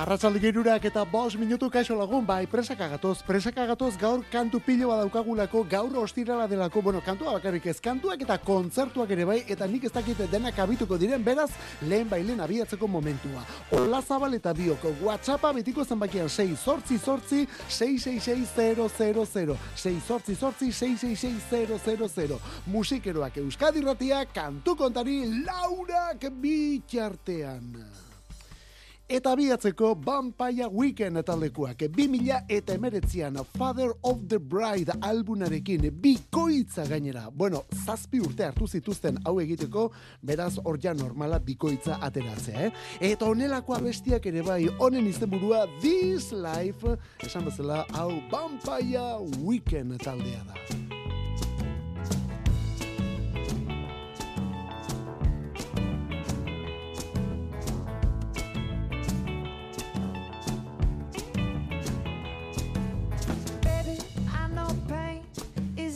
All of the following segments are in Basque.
Arratxalde gerurak eta bos minutu kaixo lagun, bai, presaka gatoz, presaka gatoz gaur kantu pilo badaukagulako, gaur ostirala delako, bueno, kantua bakarrik ez, kantuak eta kontzertuak ere bai, eta nik ez dakite denak abituko diren, beraz, lehen bai lehen abiatzeko momentua. Ola zabal eta bioko, WhatsAppa betiko zenbakian 6 sortzi sortzi 666000, 6 sortzi sortzi 666000, musikeroak euskadi ratia, kantu kontari, laurak bitxartean. Eta biatzeko Vampire Weekend taldekuak 2000 eta emeretzian Father of the Bride albunarekin bikoitza gainera. Bueno, zazpi urte hartu zituzten hau egiteko, beraz hor ja normala bikoitza ateratzea, eh? Eta onelakoa bestiak ere bai, honen izenburua This Life, esan bezala, hau Vampire Weekend taldea da.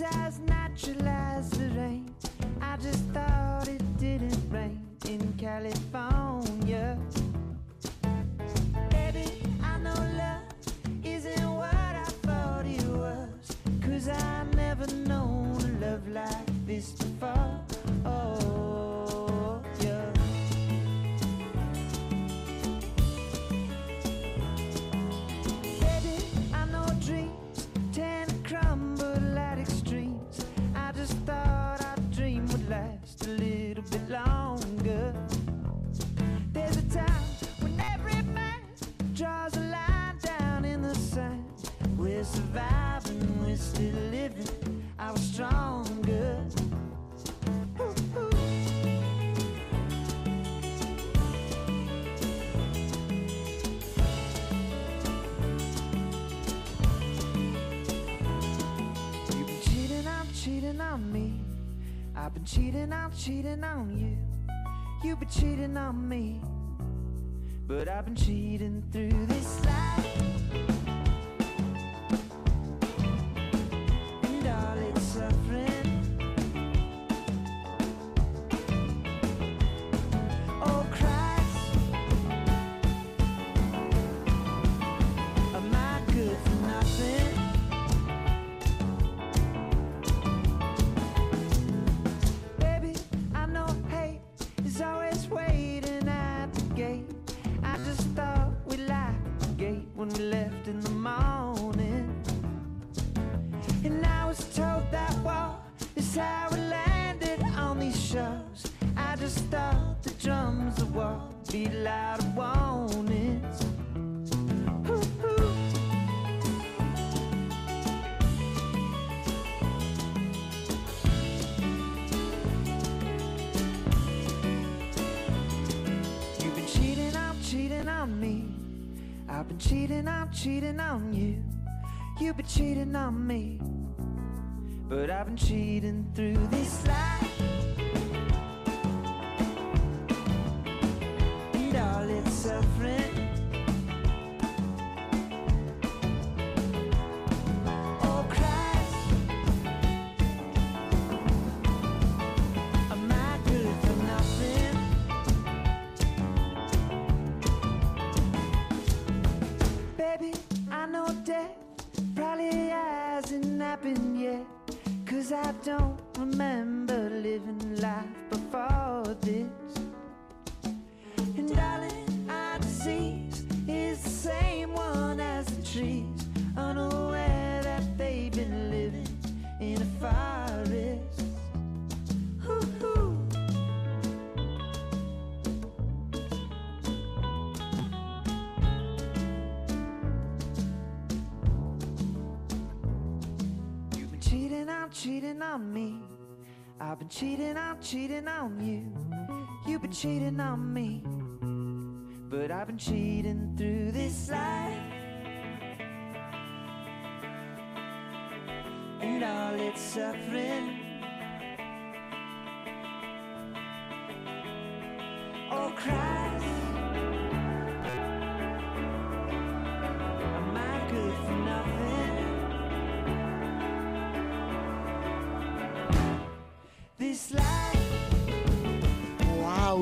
as natural as the rain. I just thought it didn't rain in California. Cheating, on you. You've been cheating on me. But I've been cheating through be loud warnings. You've been cheating, I'm cheating on me. I've been cheating, I'm cheating on you. You've been cheating on me. But I've been cheating through this life. Cheating, on you. You've been cheating on me. But I've been cheating through this life. And all its suffering. Oh, Christ.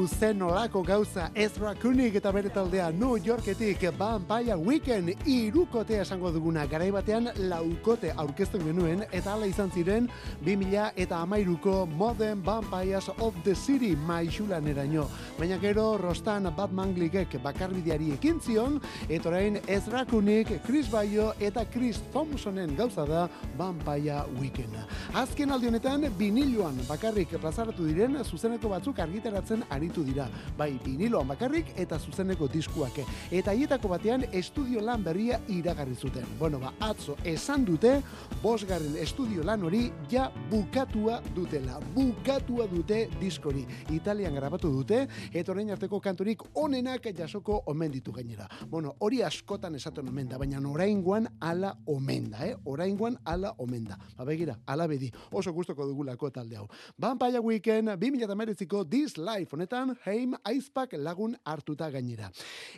Zen olako gauza Ezra Kunik eta bere taldea New Yorketik Vampire Weekend irukotea esango duguna garai batean laukote aurkezten genuen eta hala izan ziren 2000 eta amairuko Modern Vampires of the City maixulan eraino. Baina gero Rostan Batman Glikek bakarbideari ekin zion eta orain Ezra Kunik, Chris Bayo eta Chris Thompsonen gauza da Vampire Weekend. Azken aldi honetan biniloan bakarrik plazaratu diren zuzeneko batzuk argitaratzen aritu dira. Bai, viniloan bakarrik eta zuzeneko diskuak. Eta hietako batean estudio lan berria iragarri zuten. Bueno, ba, atzo esan dute, bosgarren estudio lan hori ja bukatua dutela. Bukatua dute diskori. Italian grabatu dute, eta orain arteko kanturik onenak jasoko omen ditu gainera. Bueno, hori askotan esaten omen da, baina oraingoan ala omen da, eh? Oraingoan ala omen da. Ba, begira, ala bedi. Oso gustoko dugulako talde hau. Vampire Weekend, 2008ko This Life honetan, Heim Aizpak lagun hartuta gainera.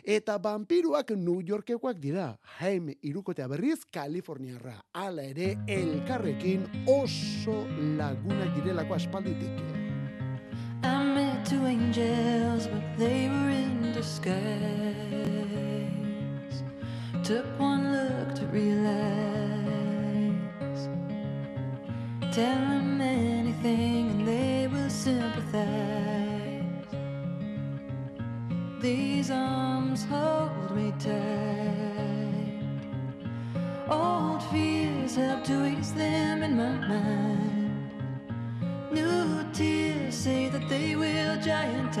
Eta vampiruak New Yorkekoak dira. Heim irukotea berriz, Kaliforniarra. Hala ere, elkarrekin oso lagunak direlako aspalditik. I met two angels, but they were in disguise. Took one look to realize. Tell them anything These arms hold me tight. Old fears help to ease them in my mind. New tears say that they will giant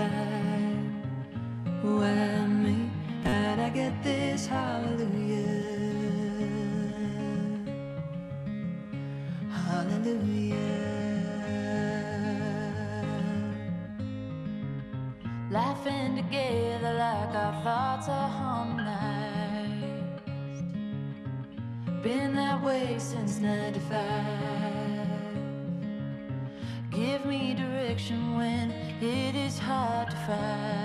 since 95. Give me direction when it is hard to find.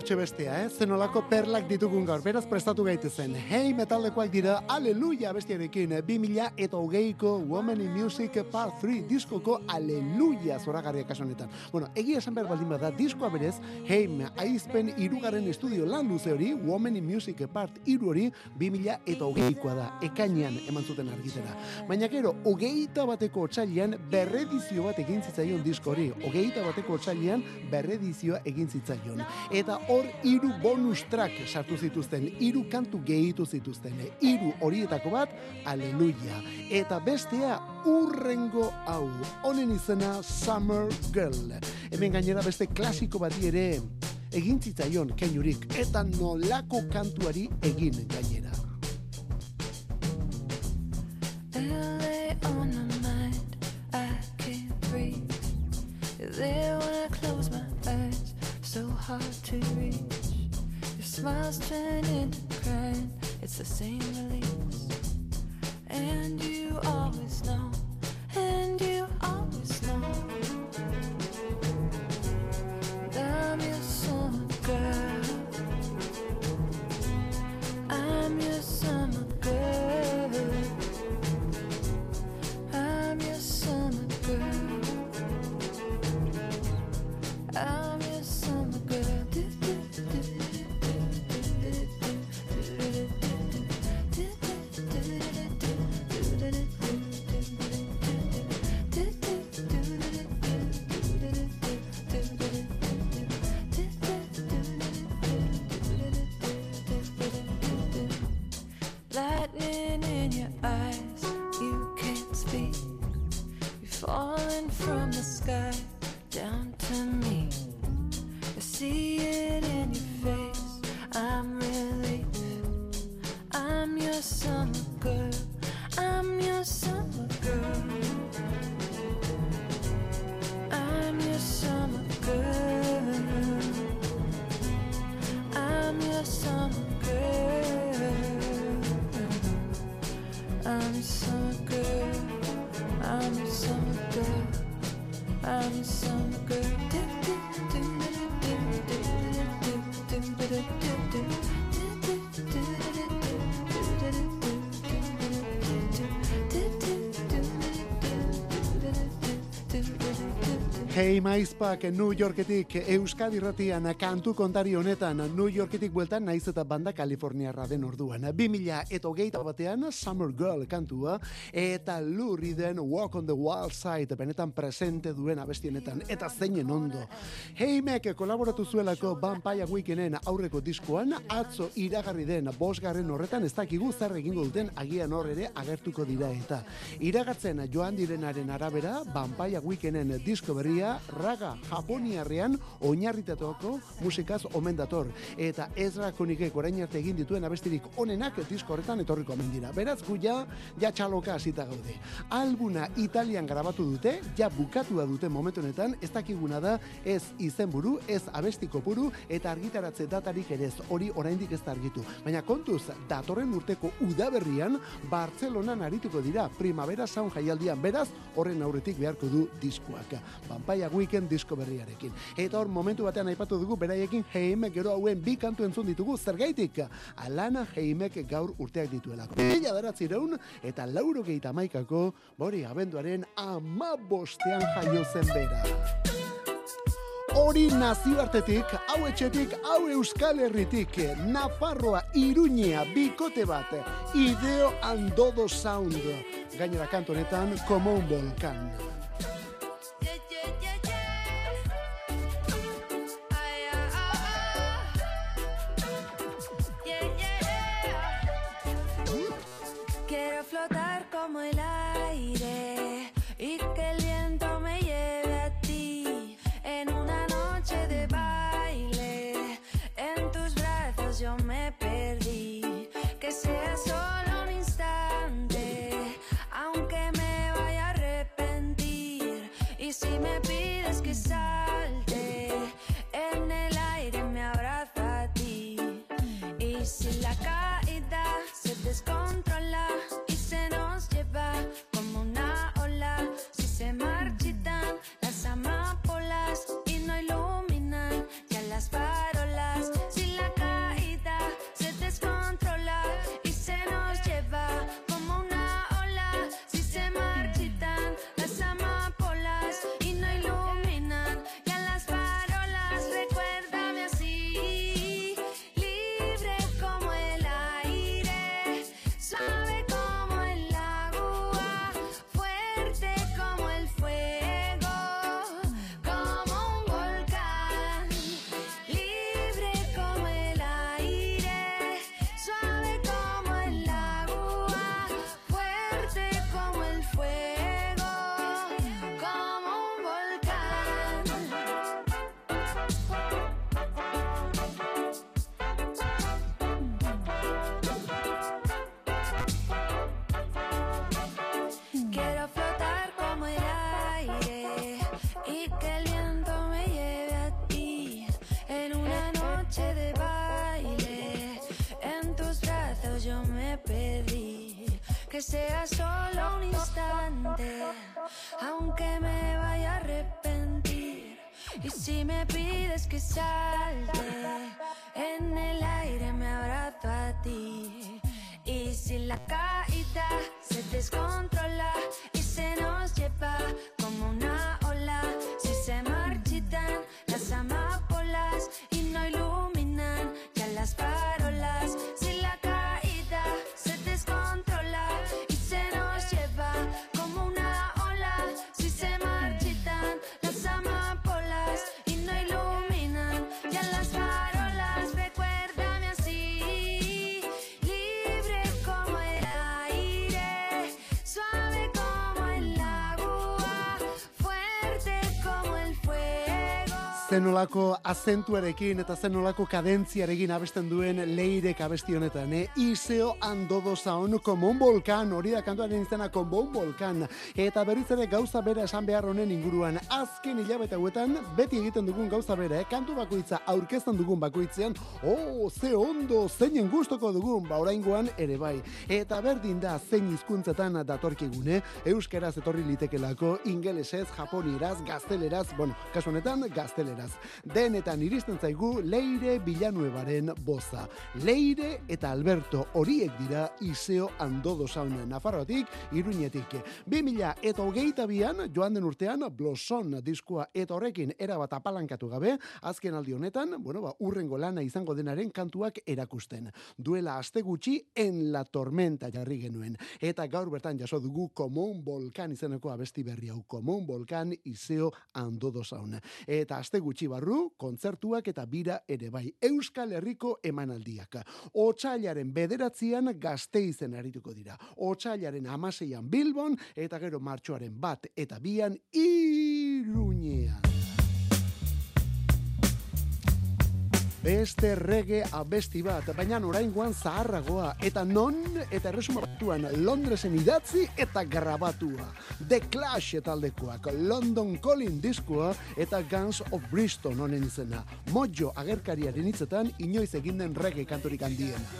Hortxe bestea, eh? Zenolako perlak ditugun gaur, beraz prestatu gaitezen. Hei metaldekoak dira, aleluia bestiarekin, 2000 eta hogeiko Woman in Music Part 3 diskoko aleluia zoragarria kaso honetan. Bueno, egia esan behar baldin bada, diskoa berez, Heim aizpen irugarren estudio lan luze hori, Woman in Music Part 3 hori, 2000 eta hogeikoa da, ekainean eman zuten argitera. Baina gero, hogeita bateko otsailean berredizio bat egin zitzaion disko hori. Hogeita bateko otsailean berredizioa egin zitzaion. Eta hor hiru bonus track sartu zituzten, hiru kantu gehitu zituzten. Hiru horietako bat, aleluia. Eta bestea urrengo hau. Honen izena Summer Girl. Hemen gainera beste klasiko bati ere egin zitzaion keinurik eta nolako kantuari egin gainera. LA on my mind, I can't breathe. You're there when I hard to reach. Your smiles turn into crying, it's the same release. And you always know, and you always know. I'm your summer girl. I'm your summer girl. Falling from the sky Hey Maizpak New Yorketik Euskadi Ratian kantu kontari honetan New Yorketik bueltan naiz eta banda Kaliforniarra den orduan. 2000 eta hogeita batean Summer Girl kantua eta lurri den Walk on the Wild Side benetan presente duen abestienetan eta zeinen ondo. Hey Mac kolaboratu zuelako Vampire Weekenden aurreko diskoan atzo iragarri den bosgarren horretan ez dakigu zer egingo duten agian hor ere agertuko dira eta. Iragartzen joan direnaren arabera Vampire Weekenden disko berria raga japoniarrean oinarritatuko musikaz omen dator eta Ezra Konikek orain arte egin dituen abestirik onenak disko horretan etorriko omen dira. Beraz gu ja ja txaloka hasita gaude. Albuna Italian grabatu dute, ja bukatua dute momentu honetan, ez dakiguna da ez izenburu, ez abesti kopuru eta argitaratze datarik ere ez hori oraindik ez da argitu. Baina kontuz datorren urteko udaberrian Bartzelonan arituko dira Primavera Sound jaialdian. Beraz horren aurretik beharko du diskoak. Vampire Weekend disko berriarekin. Eta hor momentu batean aipatu dugu beraiekin Heime gero hauen bi kantu entzun ditugu zergaitik. Alana Heimek gaur urteak dituelako. Ella daratzireun eta lauro gehieta maikako bori abenduaren amabostean jaio zen bera. Hori nazioartetik, hau etxetik, hau euskal herritik, Nafarroa, Iruñea, bikote bat, Ideo Andodo Sound. Gainera kanto honetan, como un volcán. Flotar como el aire y que el Que sea solo un instante, aunque me vaya a arrepentir. Y si me pides que salte, zenolako azentuarekin eta zenolako kadentziarekin abesten duen leirek abesti honetan, eh? Iseo andodo zaun komon volkan, hori da kantuaren izena komon volkan. Eta berriz ere gauza bera esan behar honen inguruan, azken hilabete hauetan, beti egiten dugun gauza bera, eh? kantu bakoitza aurkezten dugun bakoitzean, oh, ze ondo, zeinen gustoko dugun, ba oraingoan ere bai. Eta berdin da zein hizkuntzetan datorkigune, euskeraz etorri litekelako, ingelesez, japonieraz, gazteleraz, bueno, kasu honetan, gazteleraz Denetan iristen zaigu Leire Villanuevaren boza. Leire eta Alberto horiek dira Iseo Andodo Saunen Nafarrotik, Iruñetik. 2000 eta hogeita bian, joan den urtean, Bloson diskua eta horrekin erabat apalankatu gabe, azken aldi honetan, bueno, ba, urrengo lana izango denaren kantuak erakusten. Duela aste gutxi en la tormenta jarri genuen. Eta gaur bertan jaso dugu Komon Volkan izeneko abesti berri hau. Komon Volkan Iseo Andodo Saun. Eta aste gutxi barru, kontzertuak eta bira ere bai. Euskal Herriko emanaldiak. Otsailaren bederatzian gazte izen arituko dira. Otsailaren amaseian Bilbon eta gero martxoaren bat eta bian iruñean. Beste rege abesti bat, baina oraingoan zaharragoa, eta non, eta erresuma batuan, Londresen idatzi eta grabatua. The Clash etaldekoak, London Calling diskoa, eta Guns of Bristol honen izena. Mojo agerkariaren hitzetan, inoiz eginden rege kantorik handien.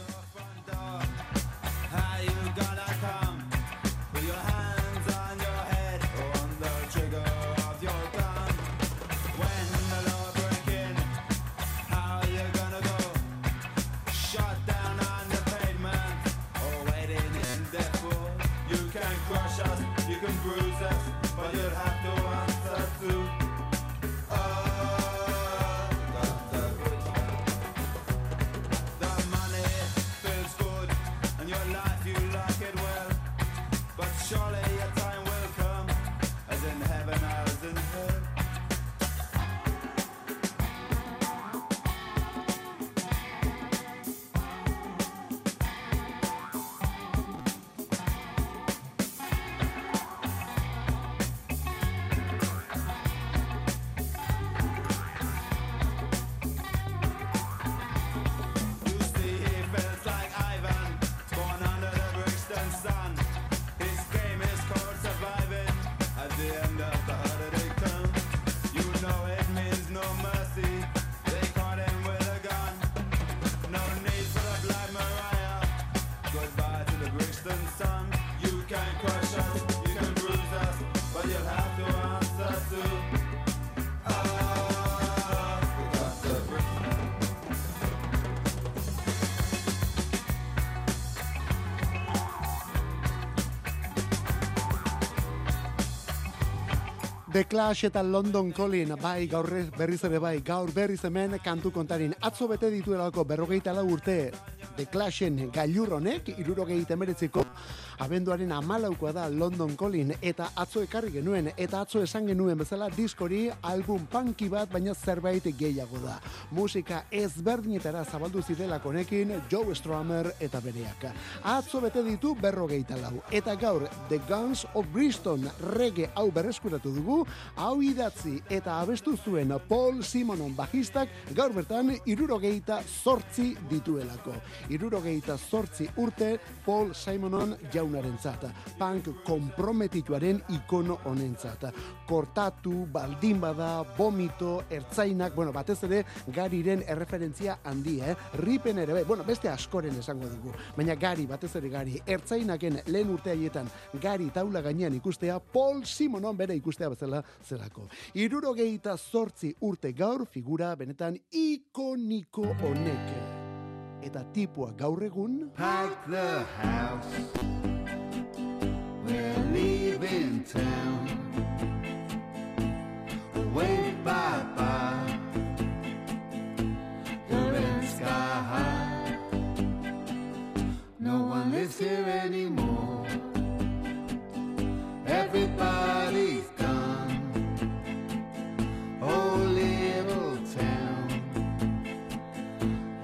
The Clash eta London Calling, bai gaur berriz ere bai, gaur berriz hemen kantu kontarin. Atzo bete dituelako berrogeita lau urte The Clashen gailurronek, irurogeita emeretziko abenduaren amalaukoa da London Calling eta atzo ekarri genuen eta atzo esan genuen bezala diskori album punky bat baina zerbait gehiago da. Musika ezberdinetara zabaldu zirela konekin Joe Strummer eta bereak. Atzo bete ditu berrogeita lau eta gaur The Guns of Bristol rege hau berreskuratu dugu hau idatzi eta abestu zuen Paul Simonon bajistak gaur bertan irurogeita sortzi dituelako. Irurogeita sortzi urte Paul Simonon jaun jaunaren zata, punk komprometituaren ikono honen zata. Kortatu, baldin bada, vomito, ertzainak, bueno, batez ere, gariren erreferentzia handia, eh? Ripen ere, bai, bueno, beste askoren esango dugu, baina gari, batez ere gari, ertzainaken lehen urte haietan, gari taula gainean ikustea, Paul Simonon bere ikustea bezala zelako. Iruro sortzi urte gaur, figura benetan ikoniko honek. Eta tipua gaur egun... Pack the house we're leaving town. Wave bye bye. The red sky high. No one lives here anymore. Everybody's gone. Oh, little town.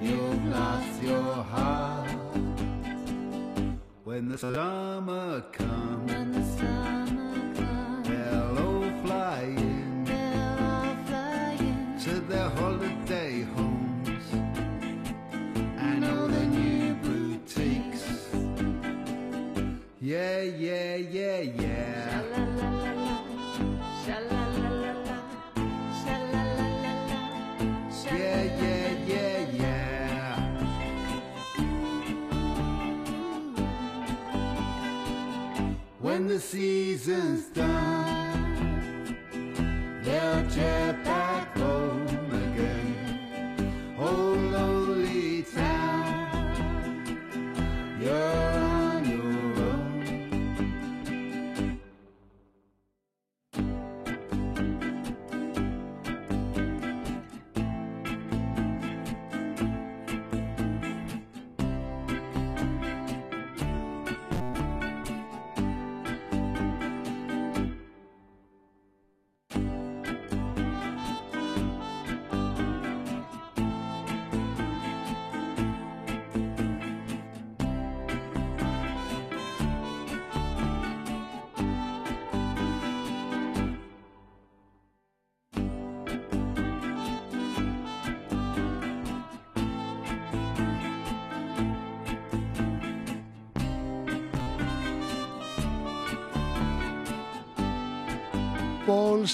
You've lost your heart when the summer comes, when the summer comes, they'll all fly in, they'll all fly in. To their holiday homes. And all the new boutiques. Yeah, yeah, yeah, yeah. Season's done, they'll jet back home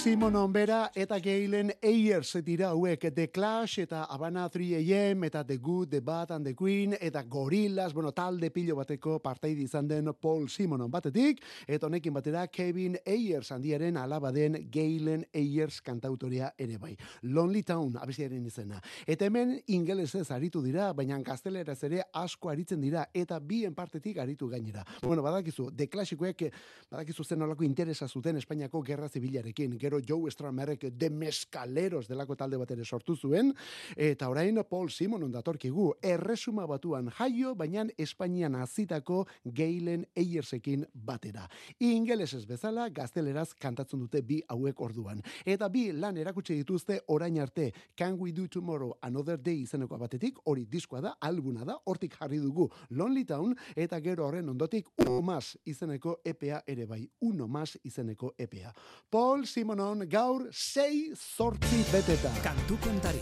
Simonon bera eta Galen Ayers dira hauek The Clash eta Havana 3AM eta The Good, The Bad and The Queen eta Gorillaz, bueno, talde pilo bateko parteide izan den Paul Simonon batetik eta honekin batera Kevin Ayers handiaren alaba den Galen Ayers kantautorea ere bai. Lonely Town abestiaren izena. Eta hemen ingelesez aritu dira, baina gazteleraz ere asko aritzen dira eta bien partetik aritu gainera. Bueno, badakizu, The Clashikoek badakizu zen olako interesa zuten Espainiako Gerra Zibilarekin. Gero Joe Stramerek de Mescaleros delako talde bat ere sortu zuen, eta orain Paul Simonon datorkigu, erresuma batuan jaio, baina Espainian azitako Galen Ayersekin batera. Ingelesez bezala, gazteleraz kantatzen dute bi hauek orduan. Eta bi lan erakutsi dituzte orain arte, Can We Do Tomorrow Another Day izeneko batetik, hori diskoa da, albuna da, hortik jarri dugu Lonely Town, eta gero horren ondotik Uno Mas izeneko EPA ere bai, Uno Mas izeneko EPA. Paul Simonon gaur sei zortzi beteta. Kantu kontari.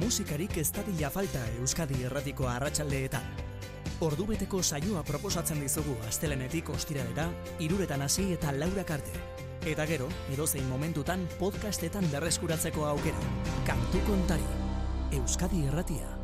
Musikarik ez dadila falta Euskadi erratiko arratsaldeetan. Ordubeteko saioa proposatzen dizugu astelenetik ostiralera, iruretan hasi eta laurak arte. Eta gero, edozein momentutan podcastetan berreskuratzeko aukera. Kantu kontari. Euskadi erratia.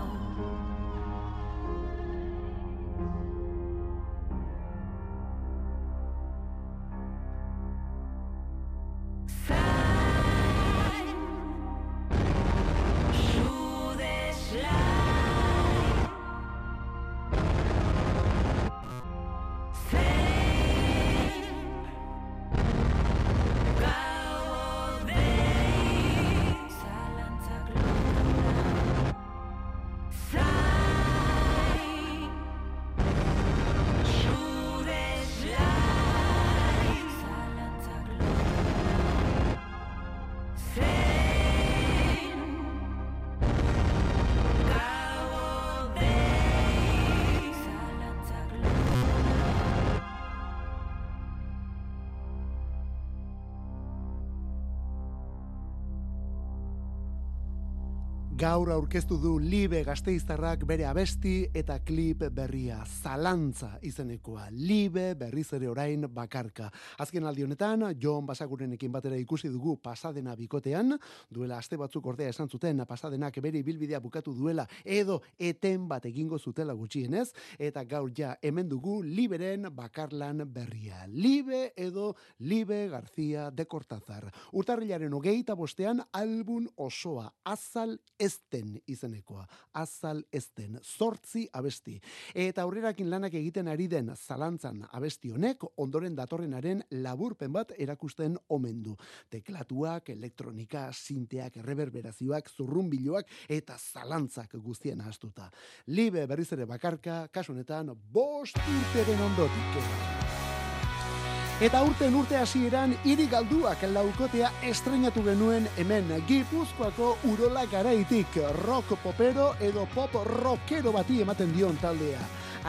Gaur aurkeztu du Libe Gasteiztarrak bere abesti eta klip berria Zalantza izenekoa. Libe berriz ere orain bakarka. Azken aldi honetan Jon Basagurenekin batera ikusi dugu pasadena bikotean, duela aste batzuk ordea esan zuten pasadenak bere ibilbidea bukatu duela edo eten bat egingo zutela gutxienez eta gaur ja hemen dugu Liberen bakarlan berria. Libe edo Libe García de Cortázar. Urtarrilaren hogeita bostean album osoa azal ezten izenekoa. Azal ezten, zortzi abesti. Eta aurrerakin lanak egiten ari den zalantzan abesti honek, ondoren datorrenaren laburpen bat erakusten omen du. Teklatuak, elektronika, sinteak, reverberazioak, zurrunbiloak eta zalantzak guztien astuta. Libe berriz ere bakarka, kasunetan, bost urteren ondotik. Eta urten urte hasieran hiri galduak laukotea estrenatu genuen hemen Gipuzkoako urola garaitik rock popero edo pop rockero bati ematen dion taldea.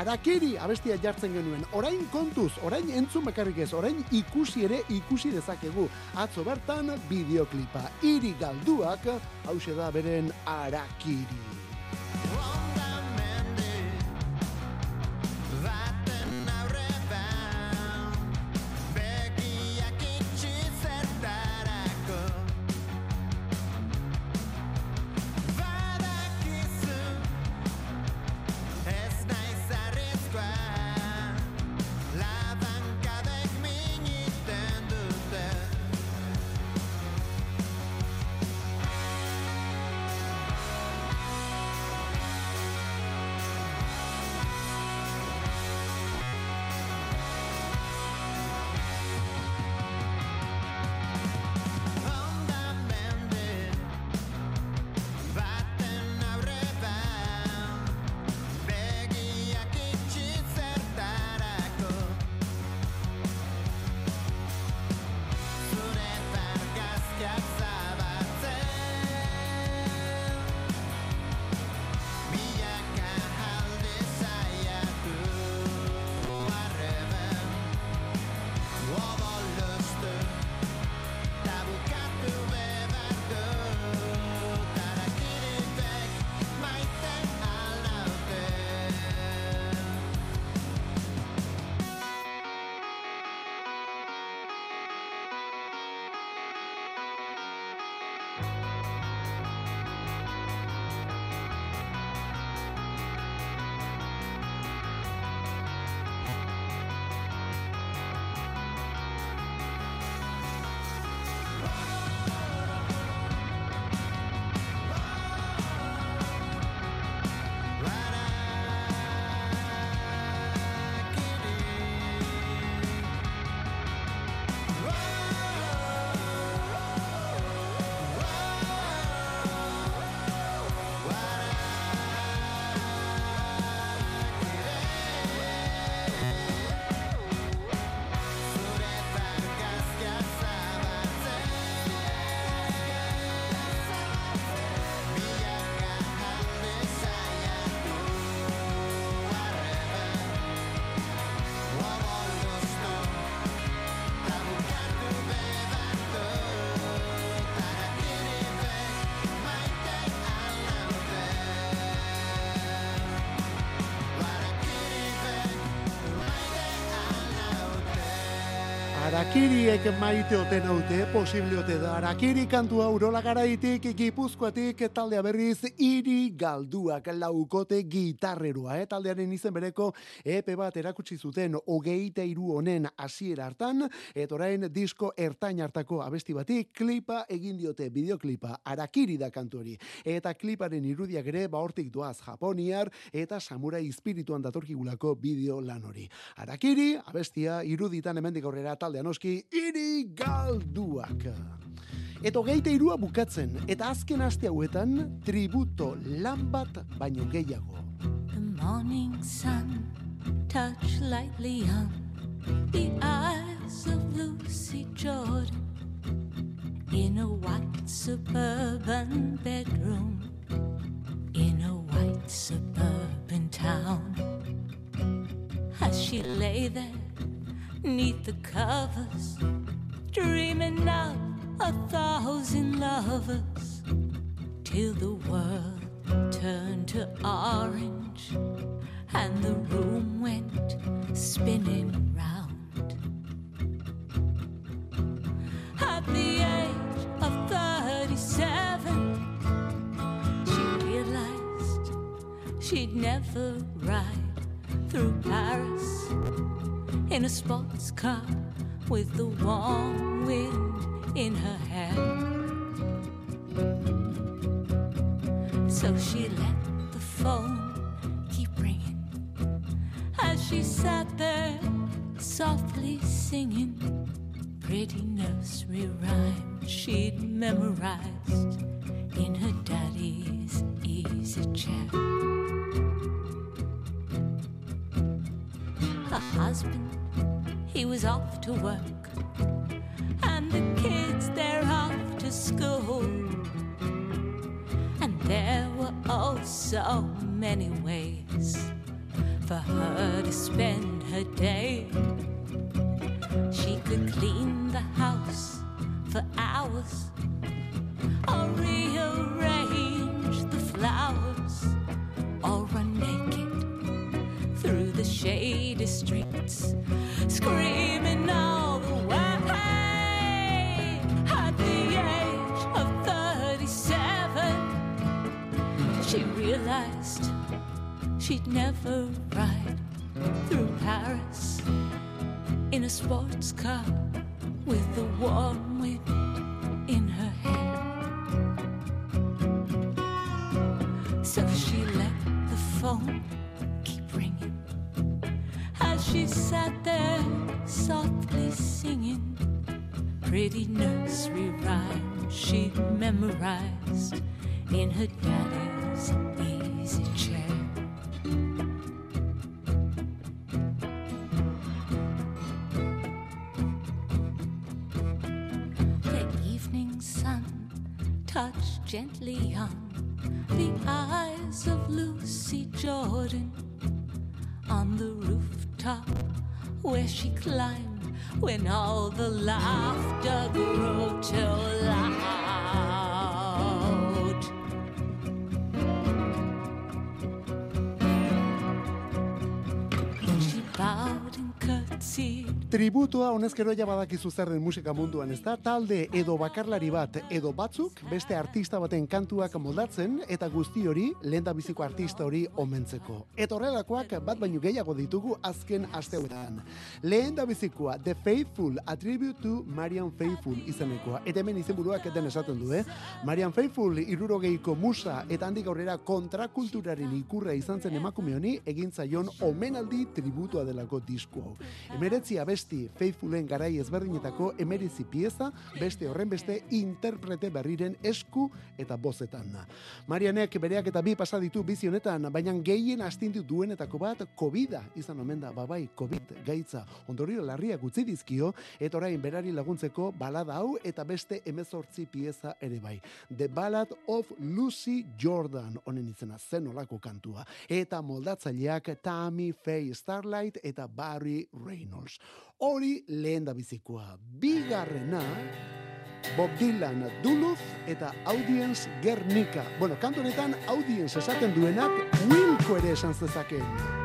Arakiri abestia jartzen genuen. Orain kontuz, orain entzun bakarrik ez, orain ikusi ere ikusi dezakegu. Atzo bertan bideoklipa. Hiri galduak, hause da beren Arakiri. Arakiriek maite oten haute, posible ote da. Arakiri kantua urola garaitik, gipuzkoatik, taldea berriz, iri galduak laukote gitarrerua. Eh? Taldearen izen bereko epe bat erakutsi zuten hogeita hiru honen hasiera hartan, eta orain disko ertain hartako abesti bati klipa egin diote bideoklipa Arakiri da kantu hori. Eta kliparen irudiak ere ba hortik doaz Japoniar eta samurai espirituan datorkigulako bideo lan hori. Arakiri, abestia, iruditan hemendik aurrera taldean oski, iri galduak. Eta hogeita irua bukatzen, eta azken aste hauetan, tributo lan bat baino gehiago. The morning sun touched lightly on the eyes of Lucy Jordan in a white suburban bedroom in a white suburban town. As she lay there neath the covers, dreaming of a thousand lovers till the world turned to orange and the room went spinning round. At the age of 37, she realized she'd never ride through Paris in a sports car with the warm wind in her hair. So she let the phone keep ringing as she sat there softly singing pretty nursery rhymes she'd memorized in her daddy's easy chair. Her husband, he was off to work, and the kids, they're off to school. And there were oh so many ways for her to spend her day. Paris in a sports car with the warm wind in her hair. So she let the phone keep ringing as she sat there softly singing pretty nursery rhymes she'd memorized in her daddy's easy touched gently on the eyes of Lucy Jordan on the rooftop where she climbed when all the laughter grew too loud. Tributua honezkero ja badakizu zer den musika munduan, ez da? Talde edo bakarlari bat edo batzuk beste artista baten kantuak moldatzen eta guzti hori lehen biziko artista hori omentzeko. Eta horrelakoak bat baino gehiago ditugu azken asteuetan. Lehen bizikoa The Faithful, A Tribute to Marian Faithful izenekoa. Eta hemen izenburuak eten esaten du, eh? Marian Faithful irurogeiko musa eta handik aurrera kontrakulturaren ikurra izan zen emakume honi egin zaion omenaldi tributua delako disko hau. Emeretzi abesti Faithfulen garai ezberdinetako emerizi pieza, beste horren beste interprete berriren esku eta bozetan. Marianek bereak eta bi pasa ditu bizi honetan, baina gehien astindu duenetako bat covid izan omen da, babai, COVID gaitza. Ondorio larriak utzi dizkio, eta orain berari laguntzeko balada hau eta beste emezortzi pieza ere bai. The Ballad of Lucy Jordan, honen izena zen olako kantua. Eta moldatzaileak Tammy Faye Starlight eta Barry Reynolds. Hori lehen da bizikoa. Bigarrena, Bob Dylan Duluth eta Audience Guernica. Bueno, kantu honetan Audience esaten duenak Wilco ere esan zezakeen.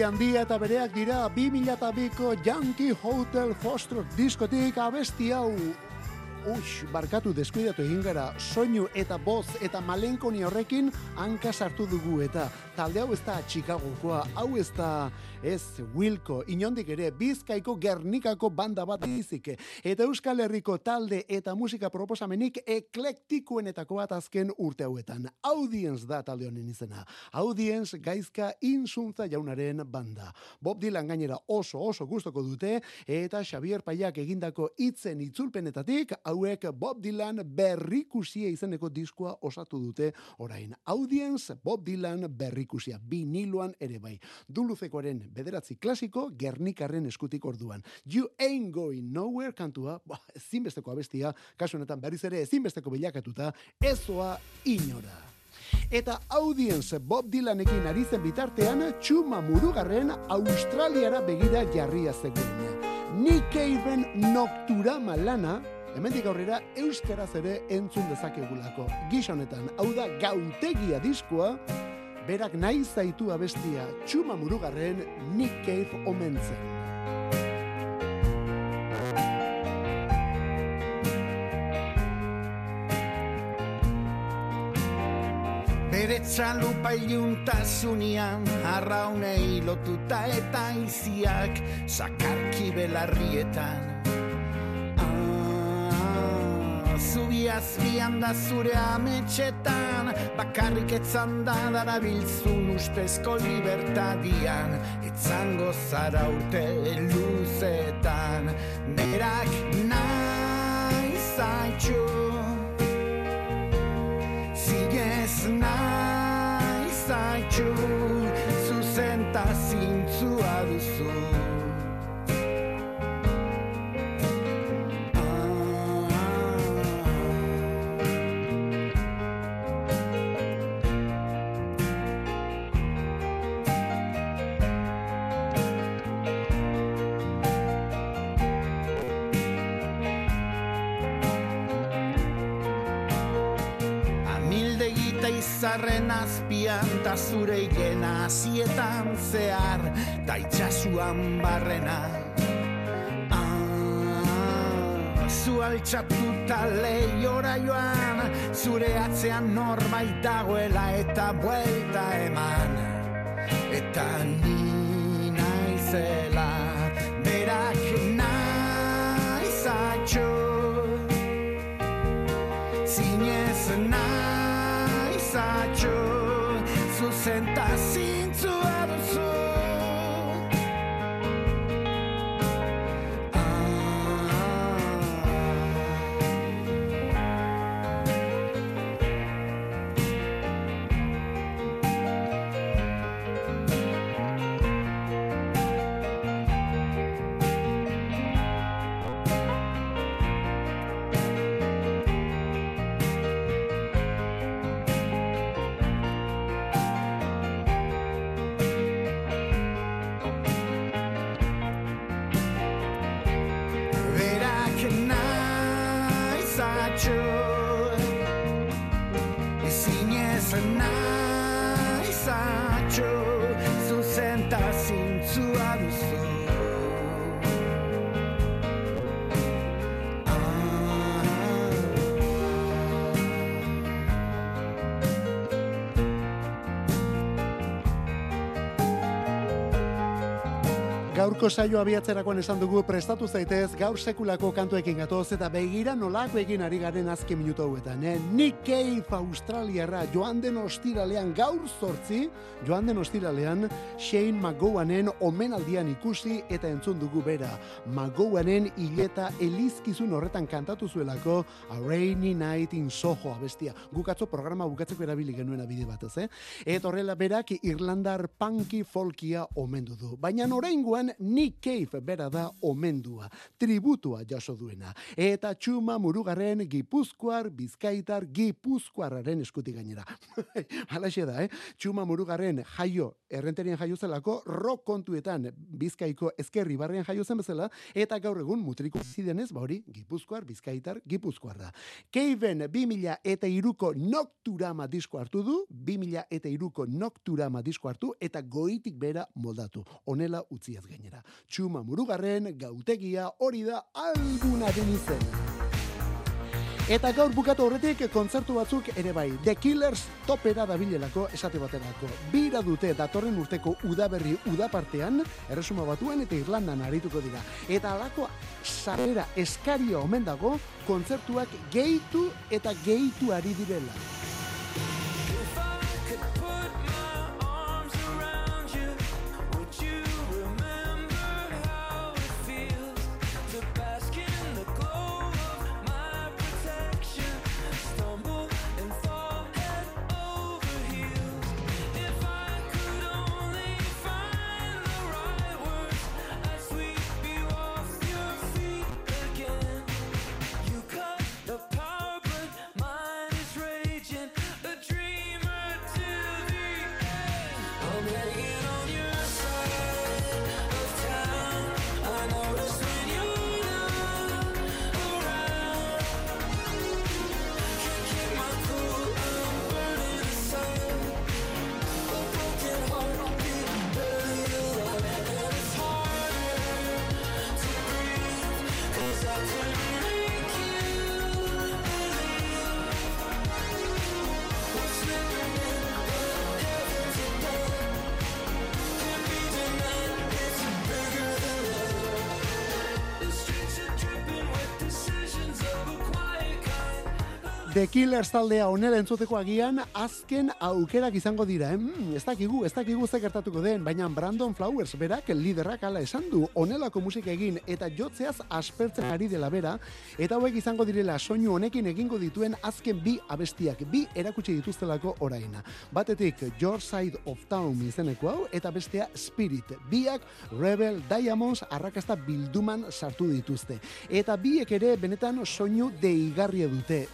Tweedy handia eta bereak dira 2002ko Yankee Hotel Foxtrot diskotik abesti hau. Ux, barkatu deskuidatu egin gara, soinu eta boz eta malenkoni horrekin hanka sartu dugu eta talde hau ez da Chicagokoa, hau ez da ez Wilco, inondik ere Bizkaiko Gernikako banda bat dizike. Eta Euskal Herriko talde eta musika proposamenik eklektikuenetako bat azken urte hauetan. Audience da talde honen izena. Audience gaizka insuntza jaunaren banda. Bob Dylan gainera oso oso gustoko dute eta Xavier Paiak egindako hitzen itzulpenetatik hauek Bob Dylan berrikusia izeneko diskoa osatu dute orain. Audience Bob Dylan berrikusia biniloan ere bai. Duluzekoaren bederatzi klasiko Gernikarren eskutik orduan. You ain't going nowhere kantua, ba, ezinbesteko abestia, kasu honetan berriz ere ezinbesteko bilakatuta, ezoa inora. Eta audience Bob Dylanekin ari zen bitartean txuma murugarren Australiara begira jarria zegoen. Nick Caven Nocturama lana, hemendik aurrera euskaraz ere entzun dezakegulako. Gisa honetan, hau da gautegia diskoa, berak nahi zaitu abestia txuma murugarren Nick Cave omentzen. Bere txalupa iluntasunean arraunei lotuta eta iziak sakarki belarrietan. Zubi azpian da zure ametxetan. Bakarrik etzan da darabiltzun ustezko libertadian. Etzango zara urte luzetan Berak izarren azpian ta zure igena azietan zehar ta itxasuan barrena. Ah, Zu altxatuta lehiora joan Zure atzean norbait dagoela eta buelta eman. Eta ni naizela Berak naizatxo Zinez muchacho sus. Gaurko saio abiatzerakoan esan dugu prestatu zaitez gaur sekulako kantuekin gatoz eta begira nolako egin ari garen azken minutu hauetan. Eh? Nick Cave Australiarra joan den ostiralean gaur zortzi, joan den ostiralean Shane McGowanen omenaldian ikusi eta entzun dugu bera. McGowanen hileta elizkizun horretan kantatu zuelako A Rainy Night in Soho abestia. Gukatzo programa bukatzeko erabili genuen abide batez, eh? Eta horrela berak Irlandar punky folkia omendu du. Baina oraingoan Nick Cave bera da omendua, tributua jaso duena. Eta txuma murugarren gipuzkoar, bizkaitar, gipuzkoarraren eskutik gainera. Halaxe da, eh? Txuma murugarren jaio, errenterien jaio zelako, rock kontuetan bizkaiko ezkerri barrean jaio zen bezala, eta gaur egun mutriko zidenez, ba hori, gipuzkoar, bizkaitar, gipuzkoarra. Keiven 2000 eta iruko Nocturama disko hartu du, 2000 eta iruko Nocturama disko hartu, eta goitik bera moldatu. Honela utziaz gainera. Txuma murugarren, gautegia, hori da albunaren izena. Eta gaur bukatu horretik kontzertu batzuk ere bai. The Killers topera dabilelako esate baterako. Bira dute datorren urteko udaberri udapartean, erresuma batuen eta Irlandan arituko dira. Eta alako sarrera eskaria omen dago kontzertuak gehitu eta gehitu ari direla. The Killers taldea onela entzuteko agian azken aukerak izango dira, eh? Mm, ez dakigu, ez dakigu ze gertatuko den, baina Brandon Flowers berak liderrak ala esan du, onelako musika egin eta jotzeaz aspertzen ari dela bera, eta hauek izango direla soinu honekin egingo dituen azken bi abestiak, bi erakutsi dituztelako oraina. Batetik Your Side of Town izeneko hau, eta bestea Spirit, biak Rebel Diamonds arrakasta bilduman sartu dituzte. Eta biek ere benetan soinu deigarria dute,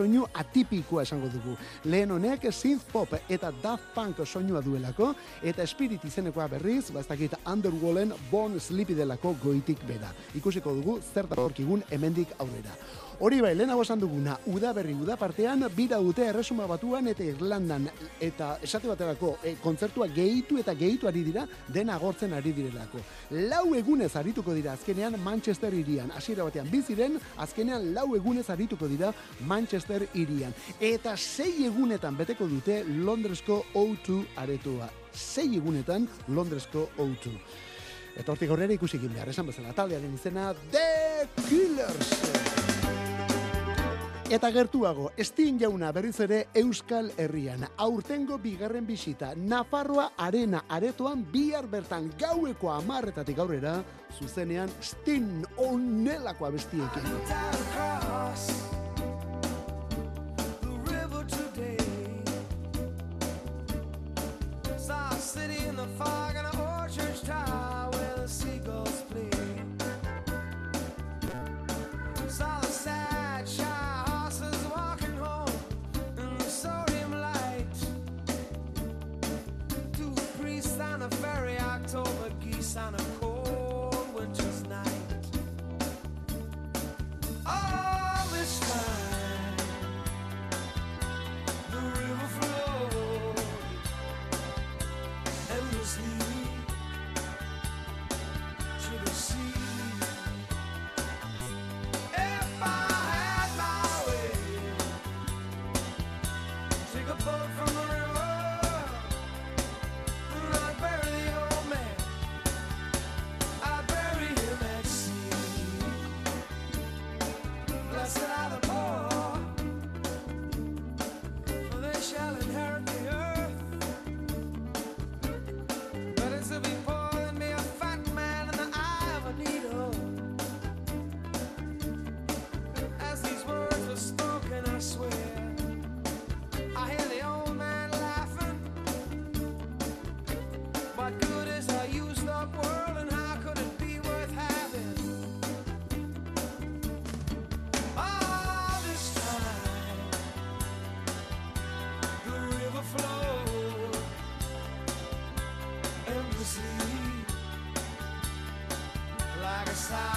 soinu atipikoa esango dugu. Lehen honek synth pop eta Daft Punk soinua duelako, eta Spirit izenekoa berriz, ba ez dakit Underwallen Born Sleepy delako goitik bera. Ikusiko dugu zer datorkigun hemendik aurrera. Hori bai, lehenago esan duguna, udaberri udapartean, bira dute erresuma batuan eta Irlandan, eta esate baterako, e, kontzertua gehitu eta gehitu ari dira, dena agortzen ari direlako. Lau egunez arituko dira azkenean Manchester irian. Hasiera batean biziren, azkenean lau egunez arituko dira Manchester irian. Eta sei egunetan beteko dute Londresko O2 aretoa. Sei egunetan Londresko O2. Eta hortik aurrera ikusi egin behar, esan bezala, taldearen izena The Killers. Eta gertuago, Estin jauna berriz ere Euskal Herrian. Aurtengo bigarren bisita, Nafarroa Arena aretoan bihar bertan gaueko amarretatik aurrera, zuzenean Stin onelako abestiekin.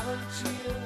Volunteer.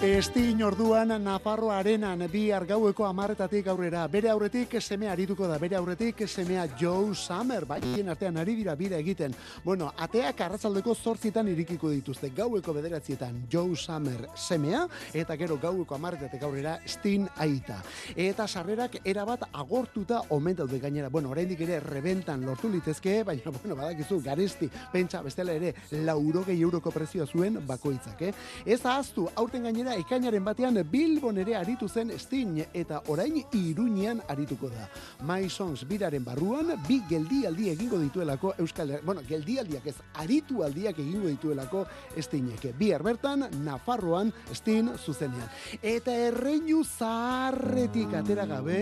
Estin orduan Nafarro arenan bi argaueko amarretatik aurrera. Bere aurretik seme arituko da, bere aurretik semea Joe Summer, bai, hien artean ari dira bira egiten. Bueno, ateak arratzaldeko zortzitan irikiko dituzte, gaueko bederatzietan Joe Summer semea, eta gero gaueko amarretatik aurrera Stin aita. Eta sarrerak erabat agortuta omen daude gainera. Bueno, oraindik ere rebentan lortu litezke, baina, bueno, badakizu, garesti, pentsa, bestela ere, laurogei euroko prezioa zuen bakoitzak, eh? Ez ahaztu, aurten gainera ikainaren batean Bilbon ere aritu zen Sting eta orain Iruñean arituko da. My Songs biraren barruan bi geldialdi egingo dituelako Euskal bueno, geldialdiak ez aritu aldiak egingo dituelako Stingek. Bihar bertan Nafarroan Sting zuzenean. Eta erreinu zaharretik atera gabe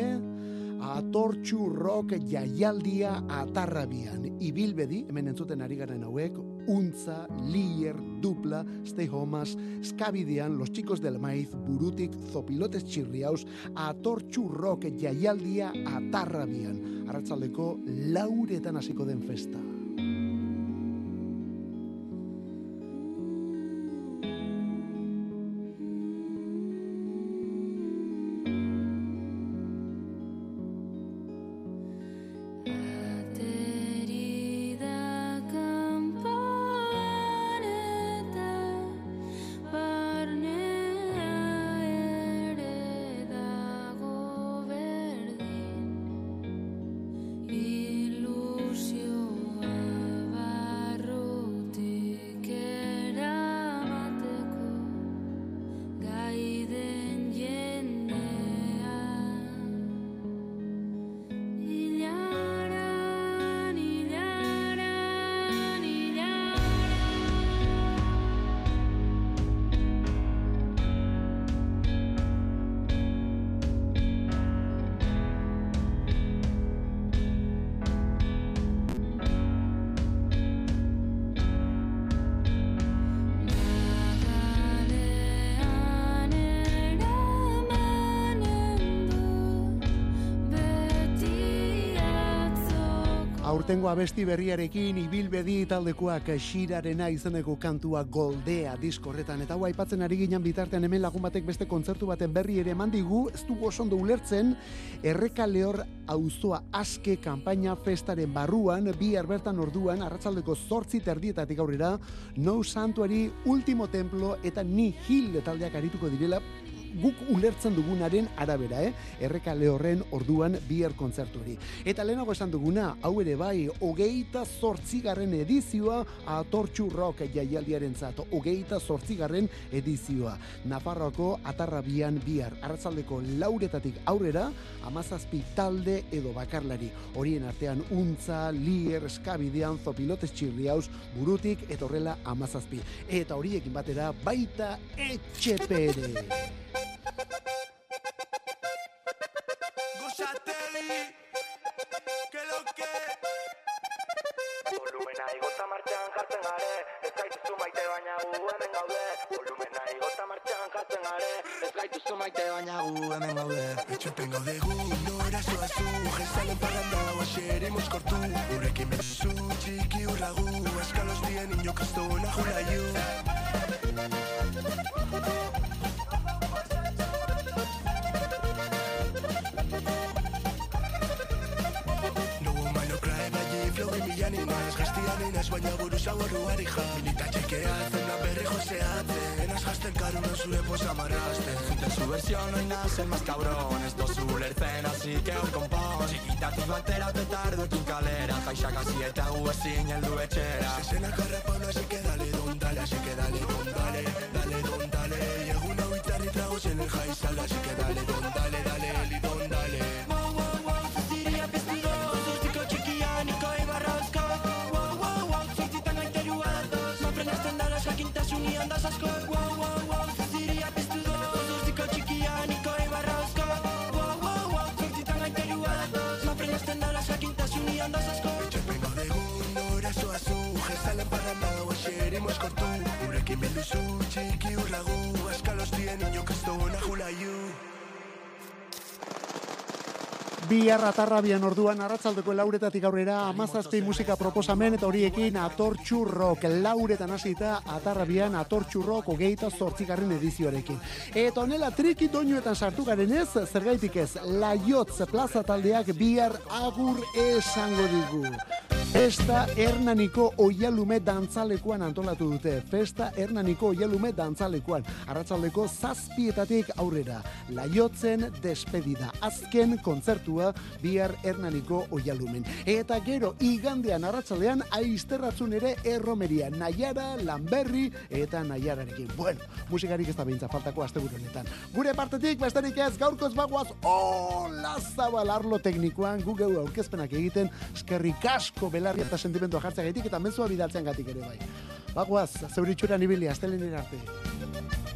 atortxu rock jaialdia atarrabian. Ibilbedi, hemen entzuten ari garen hauek, Untza, Lier, Dupla, Stay Homas, Skabidean, Los Chicos del Maiz, Burutik, Zopilotes Txirriaus, atortxu rock jaialdia atarrabian. Arratzaldeko lauretan hasiko den festa. Aurtengo abesti berriarekin ibilbedi taldekoak xirarena izeneko kantua goldea diskorretan. Eta hau aipatzen ari ginen bitartean hemen lagun batek beste kontzertu baten berri ere eman digu, ez dugu oso ondo ulertzen, erreka lehor auzoa aske kanpaina festaren barruan, bihar bertan orduan, arratzaldeko zortzi terdietatik aurrera, no santuari ultimo templo eta ni hil taldeak arituko direla, guk ulertzen dugunaren arabera, eh? Erreka lehorren orduan bihar kontzertu hori. Eta lehenago esan duguna, hau ere bai, hogeita zortzigarren edizioa atortxu rock jaialdiaren zat, hogeita zortzigarren edizioa. Nafarroako atarrabian bihar, arratzaldeko lauretatik aurrera, amazazpi talde edo bakarlari. Horien artean untza, lier, eskabidean, zopilotes txirriaus, burutik, eta horrela amazazpi. Eta horiekin batera baita etxepere. esas cosas. Bi arratarrabian orduan arratzaldeko lauretatik aurrera amazazpi musika proposamen eta horiekin atortxurrok lauretan hasita atarrabian atortxurrok hogeita zortzigarren edizioarekin. Eta honela triki doinuetan sartu garen ez, zergaitik ez, laiotz plaza taldeak bihar agur esango digu. Festa Hernaniko Oialume dantzalekuan antolatu dute. Festa Hernaniko Oialume dantzalekuan. Arratsaldeko zazpietatik aurrera. Laiotzen despedida. Azken kontzertua bihar Hernaniko Oialumen. Eta gero igandean arratsaldean aizterratzun ere erromeria. Naiara, Lanberri eta Naiararekin. Bueno, musikarik ez da behintza faltako asteburu honetan. Gure partetik besterik ez gaurkoz bagoaz hola zabal arlo teknikoan gu geu aurkezpenak egiten eskerrik asko belarri eta sentimentua jartzea gaitik eta mezua bidaltzen gatik ere bai. Bagoaz, zeuritxuran ibili, astelenen arte.